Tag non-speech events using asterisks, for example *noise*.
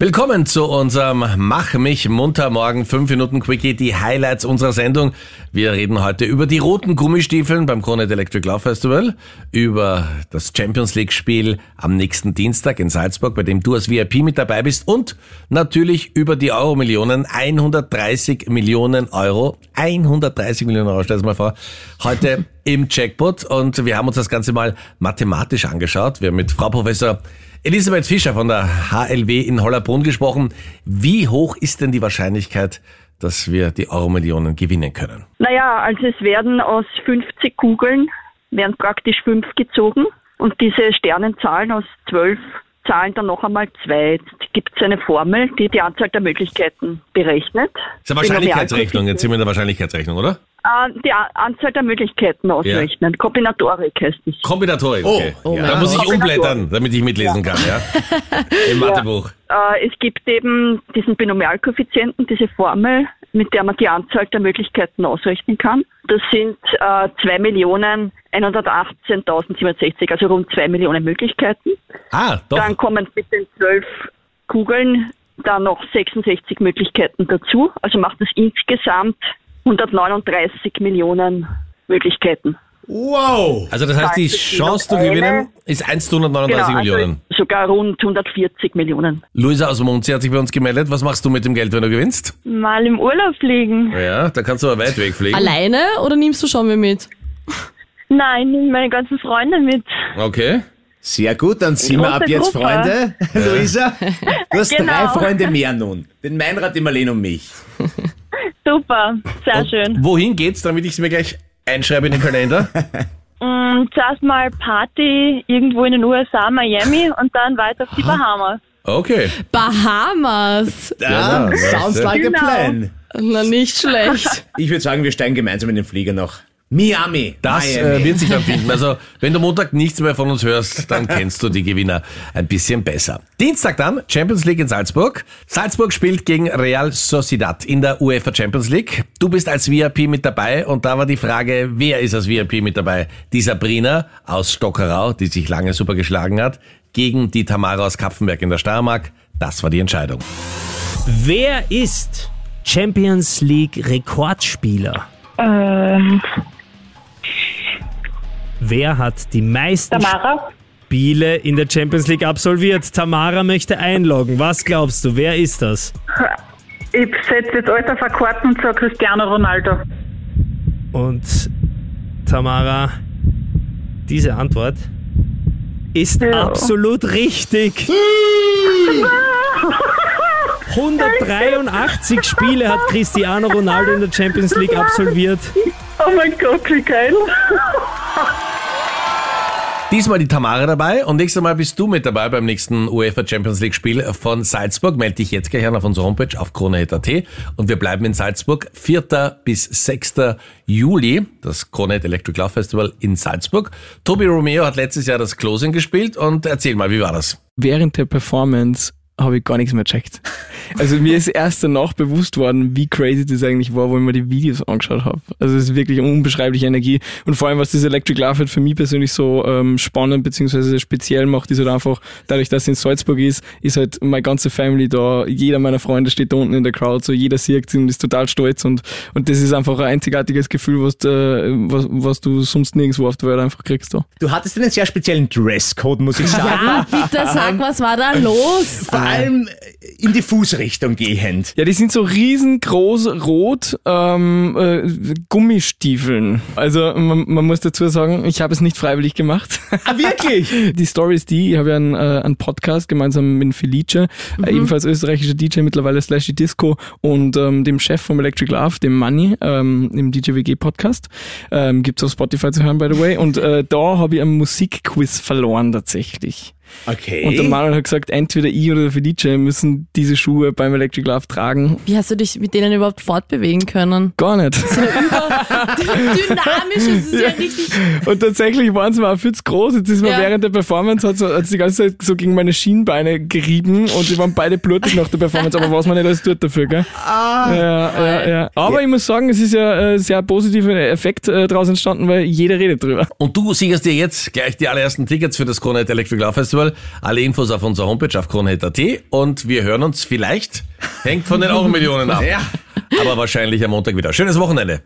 Willkommen zu unserem Mach mich munter morgen. 5 Minuten Quickie, die Highlights unserer Sendung. Wir reden heute über die roten Gummistiefeln beim Kronet Electric Love Festival, über das Champions League Spiel am nächsten Dienstag in Salzburg, bei dem du als VIP mit dabei bist und natürlich über die Euro-Millionen, 130 Millionen Euro, 130 Millionen Euro, stell dir mal vor, heute im Jackpot. Und wir haben uns das Ganze mal mathematisch angeschaut. Wir haben mit Frau Professor Elisabeth Fischer von der HLW in Hollerbrunn gesprochen. Wie hoch ist denn die Wahrscheinlichkeit, dass wir die Euro-Millionen gewinnen können? Naja, also es werden aus 50 Kugeln, werden praktisch fünf gezogen und diese Sternenzahlen aus zwölf Zahlen dann noch einmal zwei. Jetzt gibt es eine Formel, die die Anzahl der Möglichkeiten berechnet. Das ist eine Wahrscheinlichkeitsrechnung, jetzt sind wir in der Wahrscheinlichkeitsrechnung, oder? Äh, die Anzahl der Möglichkeiten ausrechnen. Kombinatorik heißt es. Kombinatorik, okay. Oh, oh ja. Da muss ich umblättern, damit ich mitlesen kann, ja? *laughs* Im Mathebuch. Äh, es gibt eben diesen Binomialkoeffizienten, diese Formel, mit der man die Anzahl der Möglichkeiten ausrechnen kann. Das sind äh, 2.118.760, also rund 2 Millionen Möglichkeiten. Ah, doch. Dann kommen mit den zwölf Kugeln dann noch 66 Möglichkeiten dazu. Also macht es insgesamt 139 Millionen Möglichkeiten. Wow! Also das heißt, die Chance zu gewinnen ist 1 zu 139 Millionen. also sogar rund 140 Millionen. Luisa aus Munzi hat sich bei uns gemeldet. Was machst du mit dem Geld, wenn du gewinnst? Mal im Urlaub fliegen. Ja, da kannst du aber weit wegfliegen. Alleine oder nimmst du schon mit mit? Nein, nimm meine ganzen Freunde mit. Okay. Sehr gut, dann sind wir ab jetzt Gruppe. Freunde. *laughs* *laughs* Luisa, du hast Genau. drei Freunde mehr nun. Den Meinrad, die Marlene und mich. Super, sehr schön. Wohin geht's, damit ich es mir gleich einschreibe in den Kalender? *laughs* Mm, zuerst mal Party irgendwo in den USA, Miami und dann weiter auf die Bahamas. Okay. Bahamas. Ja, Ja, sounds ja. like Genau. a plan. Na, nicht schlecht. Ich würde sagen, wir steigen gemeinsam in den Flieger nach Miami. Das Miami. äh, wird sich dann finden. Also, wenn du Montag nichts mehr von uns hörst, dann kennst du die Gewinner ein bisschen besser. Dienstag dann Champions League in Salzburg. Salzburg spielt gegen Real Sociedad in der UEFA Champions League. Du bist als VIP mit dabei und da war die Frage, wer ist als VIP mit dabei? Die Sabrina aus Stockerau, die sich lange super geschlagen hat, gegen die Tamara aus Kapfenberg in der Steiermark. Das war die Entscheidung. Wer ist Champions League Rekordspieler? Ähm, Wer hat die meisten Tamara? Spiele in der Champions League absolviert? Tamara möchte einloggen. Was glaubst du? Wer ist das? Ich setze jetzt Alter verkarten und sage Cristiano Ronaldo. Und Tamara, diese Antwort ist absolut richtig. *laughs* 183 Spiele hat Cristiano Ronaldo in der Champions League absolviert. Oh mein Gott, wie geil. Diesmal die Tamara dabei und nächstes Mal bist du mit dabei beim nächsten UEFA Champions League Spiel von Salzburg. Melde dich jetzt gleich an auf unserer Homepage auf krone.at und wir bleiben in Salzburg 4. bis 6. Juli, das Kronet Electric Love Festival in Salzburg. Tobi Romeo hat letztes Jahr das Closing gespielt und erzähl mal, wie war das? während der Performance habe ich gar nichts mehr checkt. Also mir ist erst danach bewusst worden, wie crazy das eigentlich war, wo ich mir die Videos angeschaut habe. Also es ist wirklich eine unbeschreibliche Energie und vor allem, was das Electric Love halt für mich persönlich so ähm, spannend beziehungsweise speziell macht, ist halt einfach, dadurch, dass es in Salzburg ist, ist halt meine ganze Family da, jeder meiner Freunde steht da unten in der Crowd, so jeder sieht und ist total stolz und, und das ist einfach ein einzigartiges Gefühl, was, du, was, was du sonst nirgendwo auf der Welt einfach kriegst. Da. Du hattest einen sehr speziellen Dresscode, muss ich sagen. Ja, bitte sag, was war da los? Vor allem in die Fußrichtung gehend. Ja, die sind so riesengroß rot ähm, äh, Gummistiefeln. Also man, man muss dazu sagen, ich habe es nicht freiwillig gemacht. Ah, wirklich? *laughs* Die Story ist die, ich habe ja einen, äh, einen Podcast gemeinsam mit Felice, äh, ebenfalls österreichischer DJ, mittlerweile Slashy Disco und ähm, dem Chef vom Electric Love, dem Money, ähm, im DJ WG Podcast. Ähm, gibt's auf Spotify zu hören, by the way. Und äh, da habe ich einen Musikquiz verloren tatsächlich. Okay. Und der Manuel hat gesagt, entweder ich oder der Felice müssen diese Schuhe beim Electric Love tragen. Wie hast du dich mit denen überhaupt fortbewegen können? Gar nicht. *laughs* Dynamisch ist es ja richtig. Und tatsächlich waren sie mir auch viel zu groß. Jetzt ist mir Ja. während der Performance hat sie, hat sie die ganze Zeit so gegen meine Schienbeine gerieben und die waren beide blutig nach der Performance, aber was man nicht alles tut dafür, gell? Ah, ja, ja, ja. Aber ich muss sagen, es ist ja ein sehr positiver Effekt äh, daraus entstanden, weil jeder redet drüber. Und du sicherst dir jetzt gleich die allerersten Tickets für das Kronet Electric Love Festival. Festival. Alle Infos auf unserer Homepage auf kronehit.at und wir hören uns vielleicht, hängt von den Euro-Millionen ab. Ja. Aber wahrscheinlich am Montag wieder. Schönes Wochenende.